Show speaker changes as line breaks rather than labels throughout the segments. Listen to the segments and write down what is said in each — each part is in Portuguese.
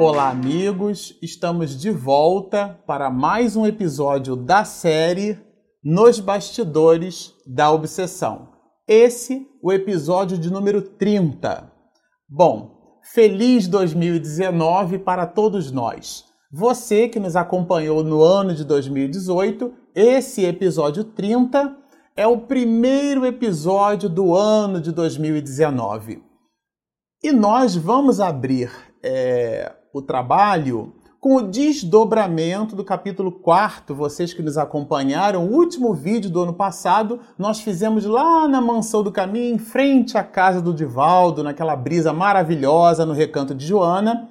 Olá, amigos! Estamos de volta para mais um episódio da série Nos Bastidores da Obsessão. Esse, o episódio de número 30. Bom, feliz 2019 para todos nós. Você que nos acompanhou no ano de 2018, esse episódio 30 é o primeiro episódio do ano de 2019. E nós vamos abrir é, o trabalho com o desdobramento do capítulo 4. Vocês que nos acompanharam, o último vídeo do ano passado, nós fizemos lá na Mansão do Caminho, em frente à casa do Divaldo, naquela brisa maravilhosa no recanto de Joana.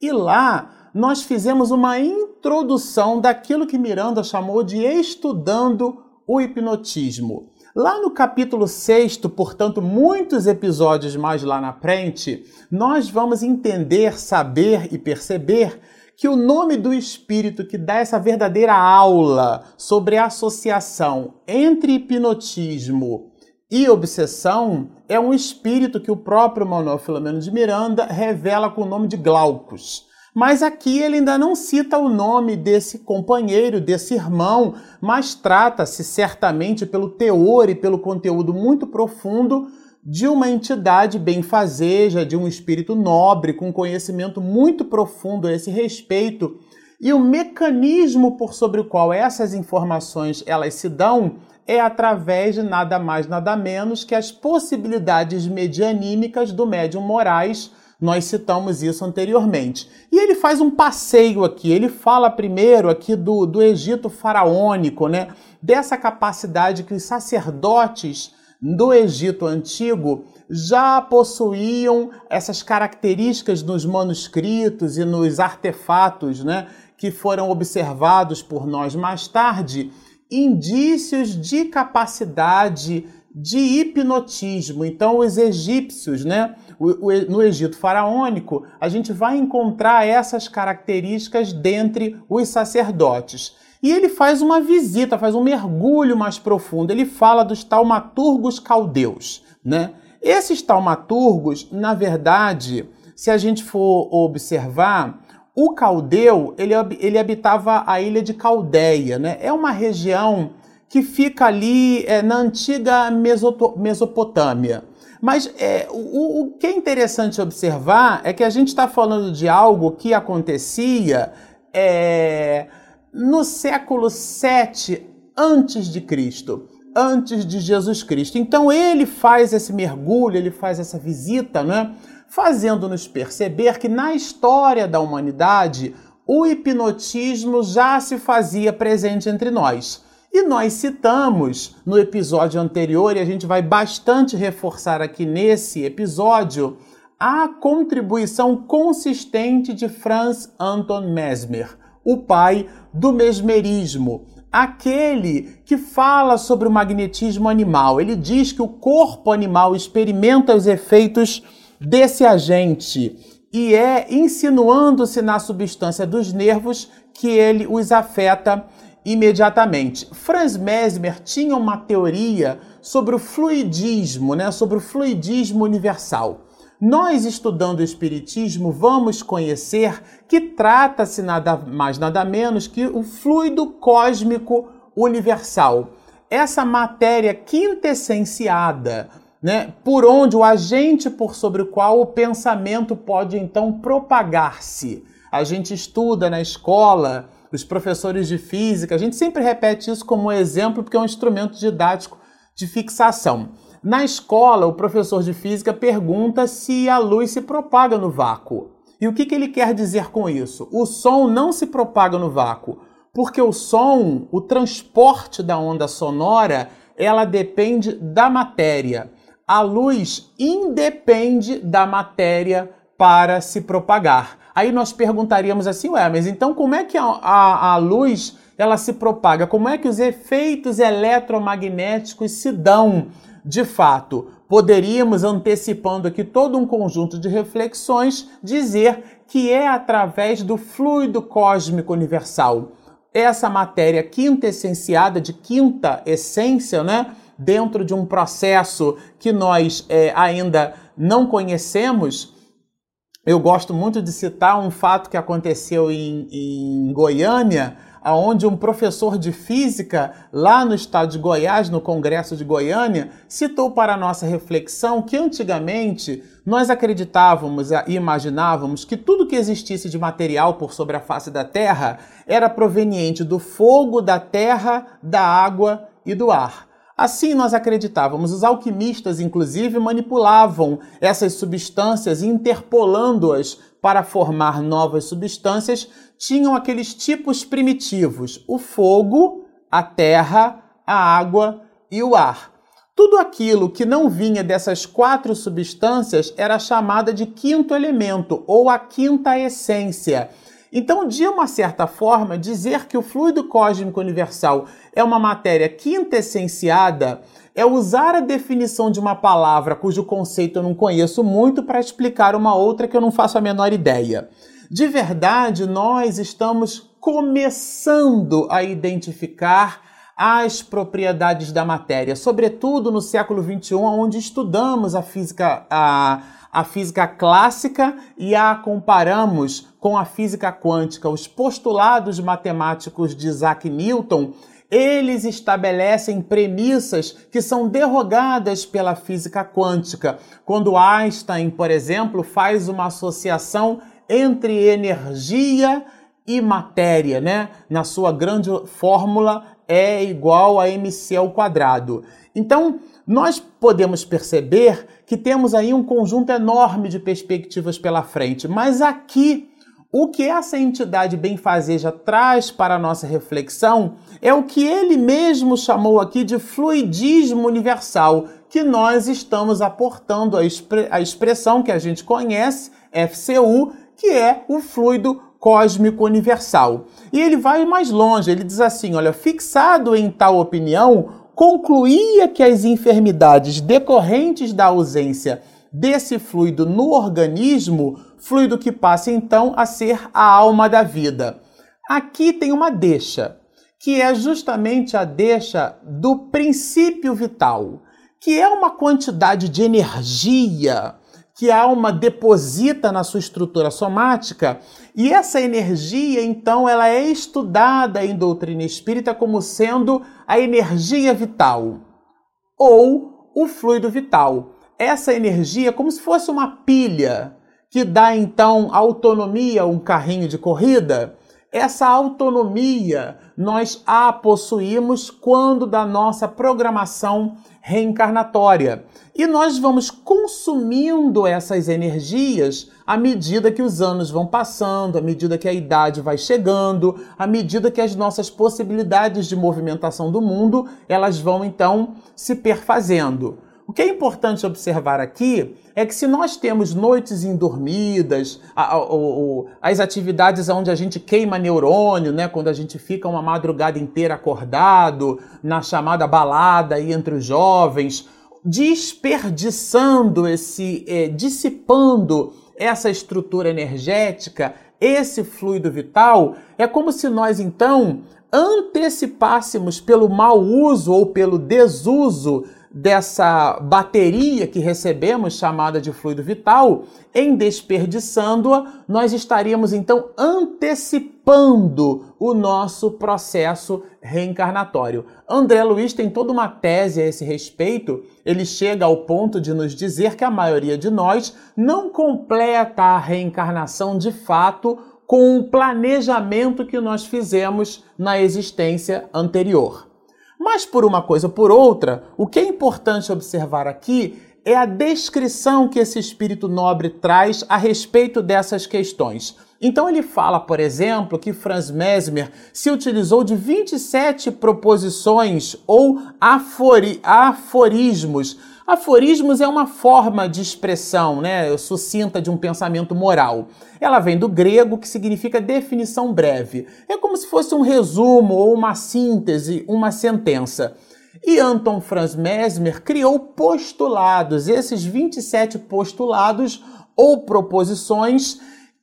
E lá nós fizemos uma introdução daquilo que Miranda chamou de estudando o hipnotismo. Lá no capítulo 6, portanto, muitos episódios mais lá na frente, nós vamos entender, saber e perceber que o nome do espírito que dá essa verdadeira aula sobre a associação entre hipnotismo e obsessão é um espírito que o próprio Manuel Filomeno de Miranda revela com o nome de Glaucus. Mas aqui ele ainda não cita o nome desse companheiro, desse irmão, mas trata-se certamente pelo teor e pelo conteúdo muito profundo de uma entidade benfazeja, de um espírito nobre, com conhecimento muito profundo a esse respeito. E o mecanismo por sobre o qual essas informações elas se dão é através de nada mais nada menos que as possibilidades medianímicas do médium Moraes nós citamos isso anteriormente. E ele faz um passeio aqui. Ele fala primeiro aqui do, do Egito faraônico, né? Dessa capacidade que os sacerdotes do Egito antigo já possuíam essas características nos manuscritos e nos artefatos, né? Que foram observados por nós mais tarde, indícios de capacidade de hipnotismo. Então, os egípcios, né? no Egito faraônico, a gente vai encontrar essas características dentre os sacerdotes. E ele faz uma visita, faz um mergulho mais profundo. Ele fala dos taumaturgos caldeus, né? Esses taumaturgos, na verdade, se a gente for observar, o caldeu, ele, ele habitava a ilha de Caldeia, né? É uma região que fica ali é, na antiga Mesopotâmia. Mas é, o, o que é interessante observar é que a gente está falando de algo que acontecia é, no século 7 antes de Cristo, antes de Jesus Cristo. Então ele faz esse mergulho, ele faz essa visita, né? fazendo-nos perceber que na história da humanidade o hipnotismo já se fazia presente entre nós. E nós citamos no episódio anterior, e a gente vai bastante reforçar aqui nesse episódio, a contribuição consistente de Franz Anton Mesmer, o pai do mesmerismo, aquele que fala sobre o magnetismo animal. Ele diz que o corpo animal experimenta os efeitos desse agente e é insinuando-se na substância dos nervos que ele os afeta imediatamente. Franz Mesmer tinha uma teoria sobre o fluidismo, né, sobre o fluidismo universal. Nós, estudando o Espiritismo, vamos conhecer que trata-se nada mais, nada menos que o fluido cósmico universal. Essa matéria quintessenciada, né, por onde o agente por sobre o qual o pensamento pode então propagar-se. A gente estuda na escola os professores de física, a gente sempre repete isso como exemplo porque é um instrumento didático de fixação. Na escola, o professor de física pergunta se a luz se propaga no vácuo. E o que, que ele quer dizer com isso? O som não se propaga no vácuo, porque o som, o transporte da onda sonora, ela depende da matéria. A luz independe da matéria para se propagar. Aí nós perguntaríamos assim, ué, mas então como é que a, a, a luz ela se propaga? Como é que os efeitos eletromagnéticos se dão de fato? Poderíamos, antecipando aqui todo um conjunto de reflexões, dizer que é através do fluido cósmico universal. Essa matéria quintessenciada, de quinta essência, né? dentro de um processo que nós é, ainda não conhecemos, eu gosto muito de citar um fato que aconteceu em, em Goiânia, onde um professor de física lá no estado de Goiás, no Congresso de Goiânia, citou para a nossa reflexão que antigamente nós acreditávamos e imaginávamos que tudo que existisse de material por sobre a face da Terra era proveniente do fogo, da terra, da água e do ar. Assim nós acreditávamos. Os alquimistas, inclusive, manipulavam essas substâncias, interpolando-as para formar novas substâncias, tinham aqueles tipos primitivos: o fogo, a terra, a água e o ar. Tudo aquilo que não vinha dessas quatro substâncias era chamada de quinto elemento ou a quinta essência. Então, de uma certa forma, dizer que o fluido cósmico universal é uma matéria quintessenciada é usar a definição de uma palavra cujo conceito eu não conheço muito para explicar uma outra que eu não faço a menor ideia. De verdade, nós estamos começando a identificar as propriedades da matéria, sobretudo no século XXI, onde estudamos a física, a, a física clássica e a comparamos com a física quântica. Os postulados matemáticos de Isaac Newton eles estabelecem premissas que são derrogadas pela física quântica. Quando Einstein, por exemplo, faz uma associação entre energia e matéria, né? Na sua grande fórmula é igual a mc ao quadrado. Então, nós podemos perceber que temos aí um conjunto enorme de perspectivas pela frente, mas aqui o que essa entidade benfazeja traz para a nossa reflexão é o que ele mesmo chamou aqui de fluidismo universal, que nós estamos aportando a, expre a expressão que a gente conhece, FCU, que é o fluido cósmico universal. E ele vai mais longe, ele diz assim: olha, fixado em tal opinião, concluía que as enfermidades decorrentes da ausência desse fluido no organismo, fluido que passa então a ser a alma da vida. Aqui tem uma deixa, que é justamente a deixa do princípio vital, que é uma quantidade de energia que a alma deposita na sua estrutura somática, e essa energia, então, ela é estudada em doutrina espírita como sendo a energia vital ou o fluido vital essa energia como se fosse uma pilha que dá então autonomia a um carrinho de corrida. Essa autonomia nós a possuímos quando da nossa programação reencarnatória. E nós vamos consumindo essas energias à medida que os anos vão passando, à medida que a idade vai chegando, à medida que as nossas possibilidades de movimentação do mundo, elas vão então se perfazendo. O que é importante observar aqui é que se nós temos noites indormidas, a, a, a, as atividades onde a gente queima neurônio, né, quando a gente fica uma madrugada inteira acordado, na chamada balada aí entre os jovens, desperdiçando esse, é, dissipando essa estrutura energética, esse fluido vital, é como se nós então antecipássemos pelo mau uso ou pelo desuso dessa bateria que recebemos, chamada de fluido vital, em desperdiçando-a, nós estaríamos então antecipando o nosso processo reencarnatório. André Luiz tem toda uma tese a esse respeito. Ele chega ao ponto de nos dizer que a maioria de nós não completa a reencarnação de fato com o planejamento que nós fizemos na existência anterior. Mas por uma coisa ou por outra, o que é importante observar aqui é a descrição que esse espírito nobre traz a respeito dessas questões. Então ele fala, por exemplo, que Franz Mesmer se utilizou de 27 proposições ou afori aforismos Aforismos é uma forma de expressão, né, sucinta de um pensamento moral. Ela vem do grego, que significa definição breve. É como se fosse um resumo ou uma síntese, uma sentença. E Anton Franz Mesmer criou postulados, esses 27 postulados ou proposições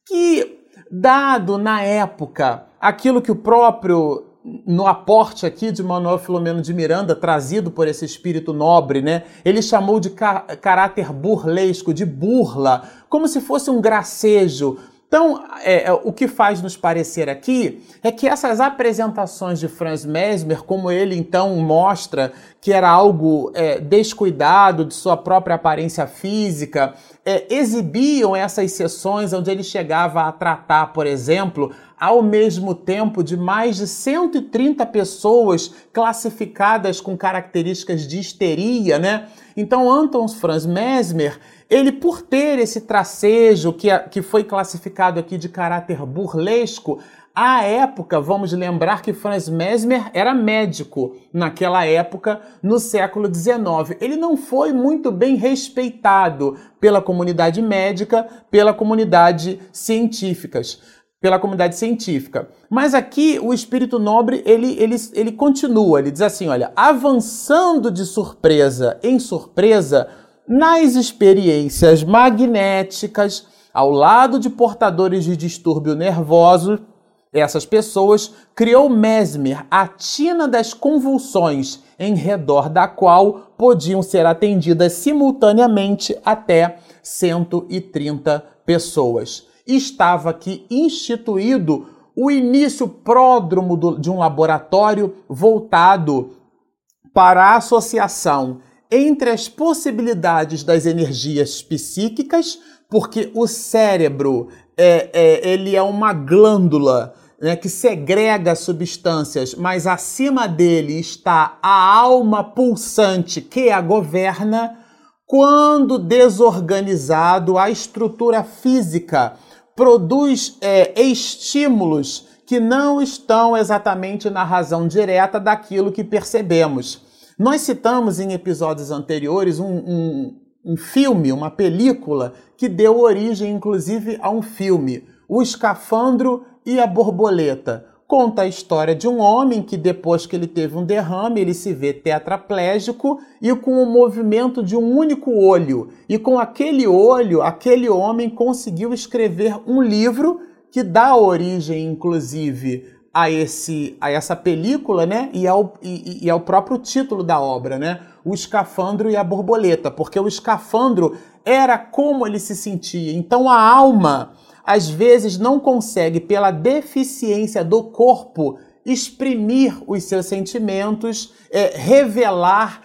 que, dado na época aquilo que o próprio no aporte aqui de Manuel Filomeno de Miranda, trazido por esse espírito nobre, né? Ele chamou de caráter burlesco, de burla, como se fosse um gracejo. Então, é, é, o que faz nos parecer aqui é que essas apresentações de Franz Mesmer, como ele então mostra que era algo é, descuidado de sua própria aparência física, é, exibiam essas sessões onde ele chegava a tratar, por exemplo, ao mesmo tempo de mais de 130 pessoas classificadas com características de histeria, né? Então, Anton Franz Mesmer, ele por ter esse tracejo que, que foi classificado aqui de caráter burlesco, à época, vamos lembrar que Franz Mesmer era médico naquela época, no século XIX. Ele não foi muito bem respeitado pela comunidade médica, pela comunidade científicas pela comunidade científica. Mas aqui o espírito nobre ele, ele, ele continua, ele diz assim: olha, avançando de surpresa em surpresa nas experiências magnéticas, ao lado de portadores de distúrbio nervoso, essas pessoas criou Mesmer a tina das convulsões, em redor da qual podiam ser atendidas simultaneamente até 130 pessoas estava aqui instituído o início pródromo do, de um laboratório voltado para a associação entre as possibilidades das energias psíquicas, porque o cérebro é, é, ele é uma glândula né, que segrega substâncias, mas acima dele está a alma pulsante que a governa. Quando desorganizado, a estrutura física produz é, estímulos que não estão exatamente na razão direta daquilo que percebemos. Nós citamos em episódios anteriores um, um, um filme, uma película, que deu origem, inclusive, a um filme, O Escafandro e a Borboleta conta a história de um homem que depois que ele teve um derrame, ele se vê tetraplégico e com o movimento de um único olho. E com aquele olho, aquele homem conseguiu escrever um livro que dá origem, inclusive, a, esse, a essa película, né? E ao, e, e ao próprio título da obra, né? O escafandro e a borboleta, porque o escafandro era como ele se sentia. Então a alma às vezes não consegue, pela deficiência do corpo, exprimir os seus sentimentos, é, revelar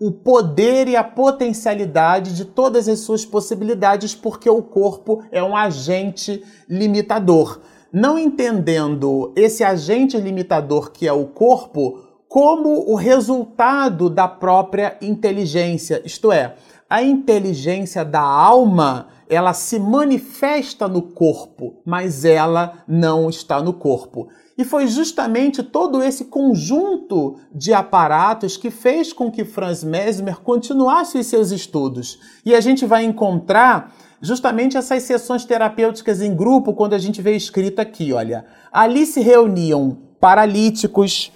o poder e a potencialidade de todas as suas possibilidades, porque o corpo é um agente limitador. Não entendendo esse agente limitador que é o corpo como o resultado da própria inteligência, isto é, a inteligência da alma ela se manifesta no corpo, mas ela não está no corpo. E foi justamente todo esse conjunto de aparatos que fez com que Franz Mesmer continuasse os seus estudos. E a gente vai encontrar justamente essas sessões terapêuticas em grupo quando a gente vê escrito aqui, olha. Ali se reuniam paralíticos,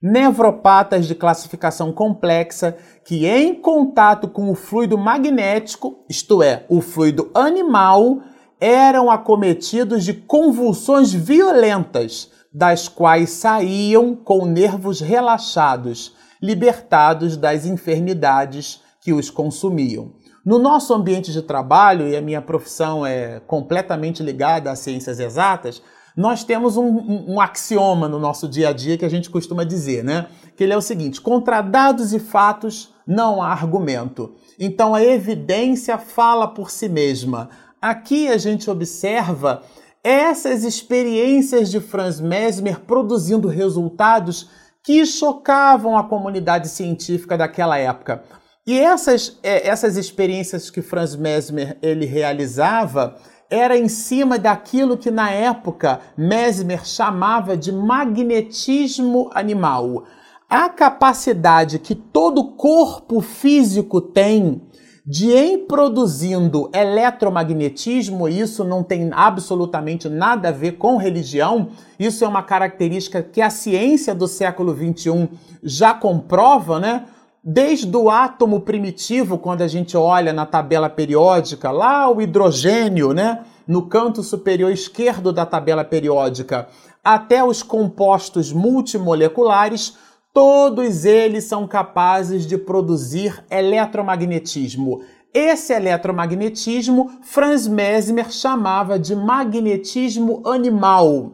nevropatas de classificação complexa que, em contato com o fluido magnético, isto é, o fluido animal, eram acometidos de convulsões violentas, das quais saíam com nervos relaxados, libertados das enfermidades que os consumiam. No nosso ambiente de trabalho, e a minha profissão é completamente ligada às ciências exatas, nós temos um, um, um, axioma no nosso dia a dia que a gente costuma dizer, né? Que ele é o seguinte: contra dados e fatos não há argumento. Então a evidência fala por si mesma. Aqui a gente observa essas experiências de Franz Mesmer produzindo resultados que chocavam a comunidade científica daquela época. E essas, é, essas experiências que Franz Mesmer ele realizava era em cima daquilo que na época Mesmer chamava de magnetismo animal. A capacidade que todo corpo físico tem de em produzindo eletromagnetismo, isso não tem absolutamente nada a ver com religião, isso é uma característica que a ciência do século XXI já comprova, né? Desde o átomo primitivo, quando a gente olha na tabela periódica, lá o hidrogênio, né? No canto superior esquerdo da tabela periódica, até os compostos multimoleculares, todos eles são capazes de produzir eletromagnetismo. Esse eletromagnetismo Franz Mesmer chamava de magnetismo animal.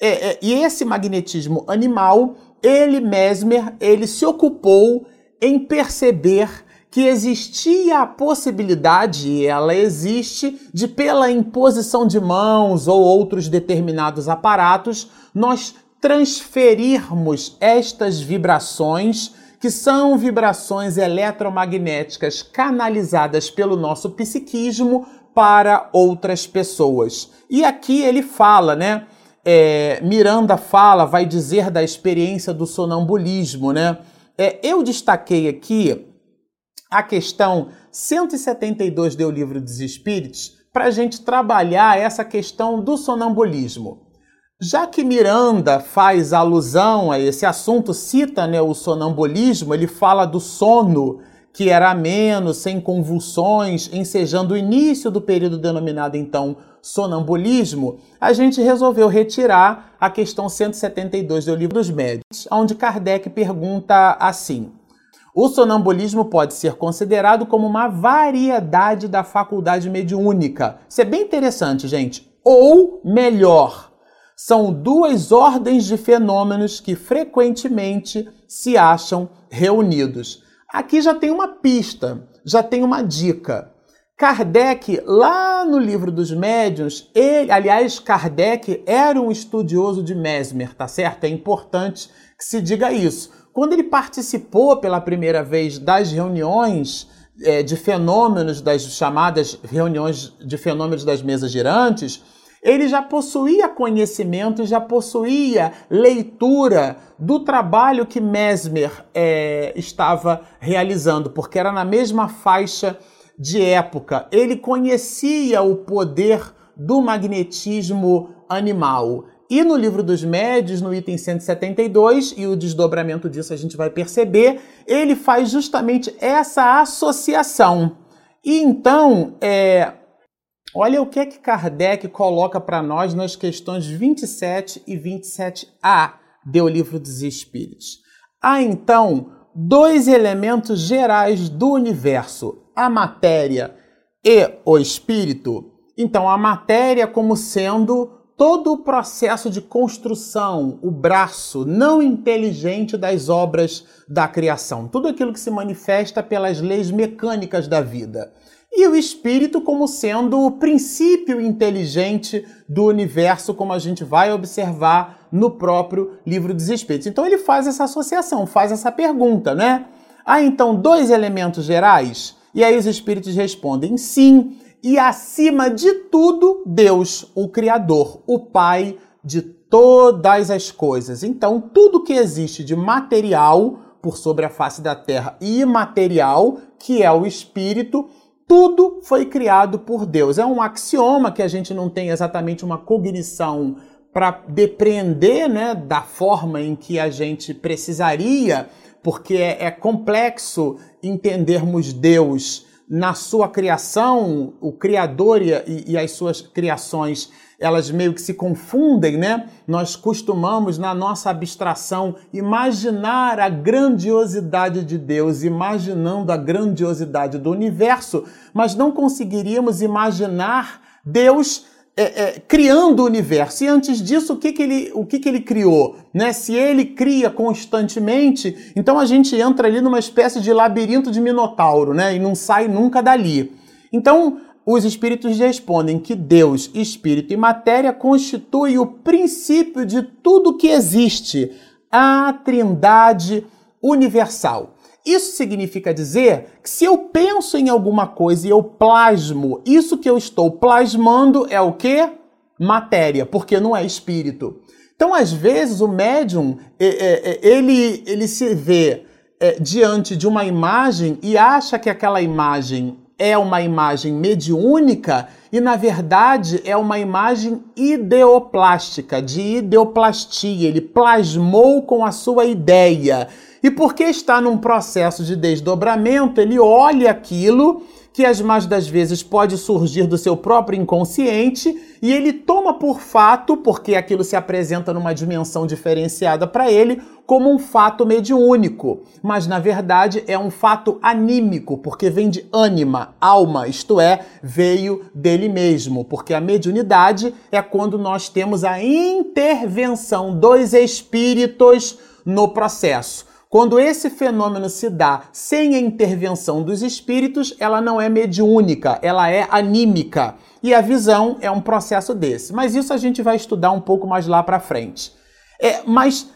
É, é, e esse magnetismo animal, ele Mesmer, ele se ocupou em perceber que existia a possibilidade, e ela existe, de pela imposição de mãos ou outros determinados aparatos, nós transferirmos estas vibrações, que são vibrações eletromagnéticas canalizadas pelo nosso psiquismo para outras pessoas. E aqui ele fala, né? É, Miranda fala, vai dizer da experiência do sonambulismo, né? É, eu destaquei aqui a questão 172 do Livro dos Espíritos para a gente trabalhar essa questão do sonambulismo. Já que Miranda faz alusão a esse assunto, cita né, o sonambulismo, ele fala do sono que era ameno, sem convulsões, ensejando o início do período denominado então sonambulismo, a gente resolveu retirar a questão 172 do Livro dos Médicos, onde Kardec pergunta assim: o sonambulismo pode ser considerado como uma variedade da faculdade mediúnica. Isso é bem interessante, gente. Ou melhor, são duas ordens de fenômenos que frequentemente se acham reunidos. Aqui já tem uma pista, já tem uma dica. Kardec, lá no livro dos médiuns, ele, aliás, Kardec era um estudioso de Mesmer, tá certo? É importante que se diga isso. Quando ele participou pela primeira vez das reuniões é, de fenômenos, das chamadas reuniões de fenômenos das mesas girantes, ele já possuía conhecimento, já possuía leitura do trabalho que Mesmer é, estava realizando, porque era na mesma faixa de época. Ele conhecia o poder do magnetismo animal. E no livro dos médios, no item 172, e o desdobramento disso a gente vai perceber, ele faz justamente essa associação. E então, é, olha o que é que Kardec coloca para nós nas questões 27 e 27a do livro dos Espíritos. Há então dois elementos gerais do universo, a matéria e o espírito. Então, a matéria como sendo todo o processo de construção, o braço não inteligente das obras da criação, tudo aquilo que se manifesta pelas leis mecânicas da vida. E o espírito como sendo o princípio inteligente do universo, como a gente vai observar no próprio livro dos espíritos. Então ele faz essa associação, faz essa pergunta, né? Há então dois elementos gerais? E aí os espíritos respondem sim, e acima de tudo, Deus, o Criador, o Pai de todas as coisas. Então, tudo que existe de material por sobre a face da terra e imaterial, que é o Espírito, tudo foi criado por Deus. É um axioma que a gente não tem exatamente uma cognição para depreender né, da forma em que a gente precisaria, porque é, é complexo entendermos Deus na sua criação, o Criador e, e, as suas criações, elas meio que se confundem, né? Nós costumamos, na nossa abstração, imaginar a grandiosidade de Deus, imaginando a grandiosidade do universo, mas não conseguiríamos imaginar Deus é, é, criando o universo. E antes disso, o que, que, ele, o que, que ele criou? Né? Se ele cria constantemente, então a gente entra ali numa espécie de labirinto de minotauro né? e não sai nunca dali. Então, os espíritos respondem que Deus, espírito e matéria constituem o princípio de tudo que existe, a trindade universal. Isso significa dizer que se eu penso em alguma coisa e eu plasmo, isso que eu estou plasmando é o que? Matéria, porque não é espírito. Então, às vezes, o médium é, é, é, ele, ele se vê diante de uma imagem e acha que aquela imagem é uma imagem mediúnica e, na verdade, é uma imagem ideoplástica, de ideoplastia. Ele plasmou com a sua ideia. E porque está num processo de desdobramento, ele olha aquilo que as mais das vezes pode surgir do seu próprio inconsciente e ele toma por fato, porque aquilo se apresenta numa dimensão diferenciada para ele, como um fato mediúnico, mas na verdade é um fato anímico, porque vem de ânima, alma, isto é, veio dele mesmo, porque a mediunidade é quando nós temos a intervenção dos espíritos no processo. Quando esse fenômeno se dá sem a intervenção dos espíritos, ela não é mediúnica, ela é anímica. E a visão é um processo desse. Mas isso a gente vai estudar um pouco mais lá para frente. É, mas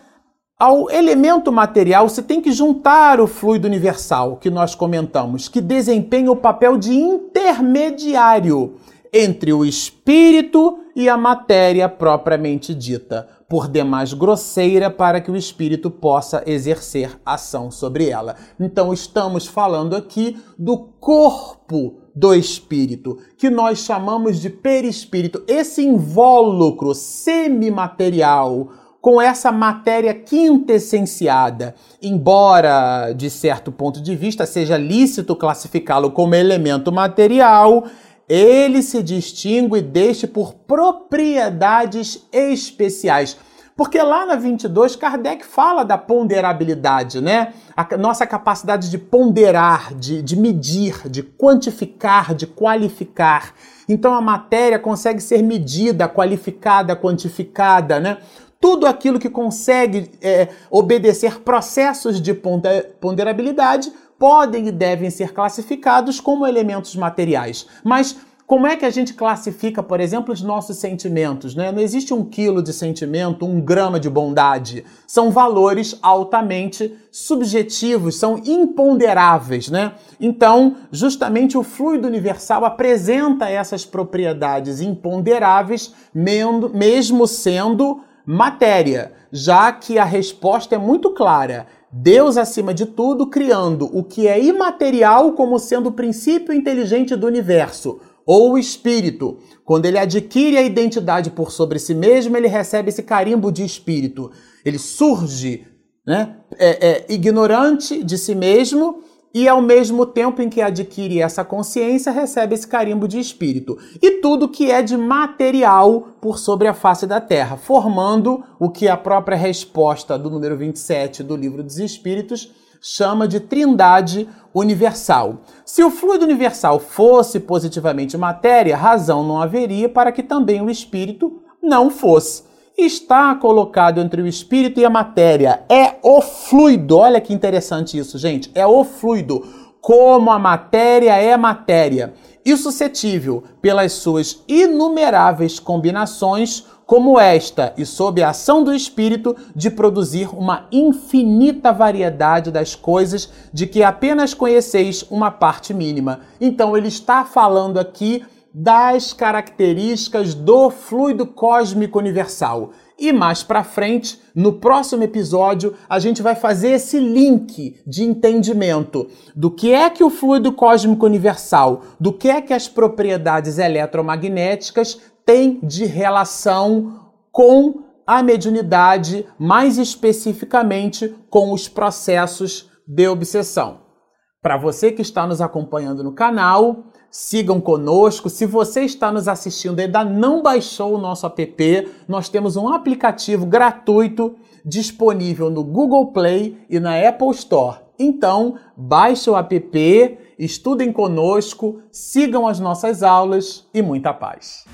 ao elemento material, você tem que juntar o fluido universal que nós comentamos, que desempenha o papel de intermediário entre o espírito e a matéria propriamente dita por demais grosseira para que o espírito possa exercer ação sobre ela. Então, estamos falando aqui do corpo do espírito, que nós chamamos de perispírito, esse invólucro semimaterial com essa matéria quintessenciada, embora de certo ponto de vista seja lícito classificá-lo como elemento material, ele se distingue deste por propriedades especiais. Porque lá na 22, Kardec fala da ponderabilidade, né? A nossa capacidade de ponderar, de, de medir, de quantificar, de qualificar. Então a matéria consegue ser medida, qualificada, quantificada, né? Tudo aquilo que consegue é, obedecer processos de ponderabilidade podem e devem ser classificados como elementos materiais. Mas como é que a gente classifica, por exemplo, os nossos sentimentos? Né? Não existe um quilo de sentimento, um grama de bondade. São valores altamente subjetivos, são imponderáveis. Né? Então, justamente o fluido universal apresenta essas propriedades imponderáveis, mesmo sendo matéria, já que a resposta é muito clara. Deus acima de tudo, criando o que é imaterial como sendo o princípio inteligente do universo, ou o espírito. Quando ele adquire a identidade por sobre si mesmo, ele recebe esse carimbo de espírito. Ele surge né, é, é, ignorante de si mesmo e ao mesmo tempo em que adquire essa consciência, recebe esse carimbo de espírito. E tudo que é de material por sobre a face da Terra, formando o que a própria resposta do número 27 do Livro dos Espíritos chama de trindade universal. Se o fluido universal fosse positivamente matéria, razão não haveria para que também o espírito não fosse está colocado entre o espírito e a matéria. É o fluido. Olha que interessante isso, gente. É o fluido. Como a matéria é matéria. E suscetível, pelas suas inumeráveis combinações, como esta, e sob a ação do espírito, de produzir uma infinita variedade das coisas de que apenas conheceis uma parte mínima. Então, ele está falando aqui das características do fluido cósmico universal. E mais para frente, no próximo episódio, a gente vai fazer esse link de entendimento do que é que o fluido cósmico universal, do que é que as propriedades eletromagnéticas têm de relação com a mediunidade, mais especificamente com os processos de obsessão. Para você que está nos acompanhando no canal, sigam conosco. Se você está nos assistindo e ainda não baixou o nosso app, nós temos um aplicativo gratuito disponível no Google Play e na Apple Store. Então, baixe o app, estudem conosco, sigam as nossas aulas e muita paz.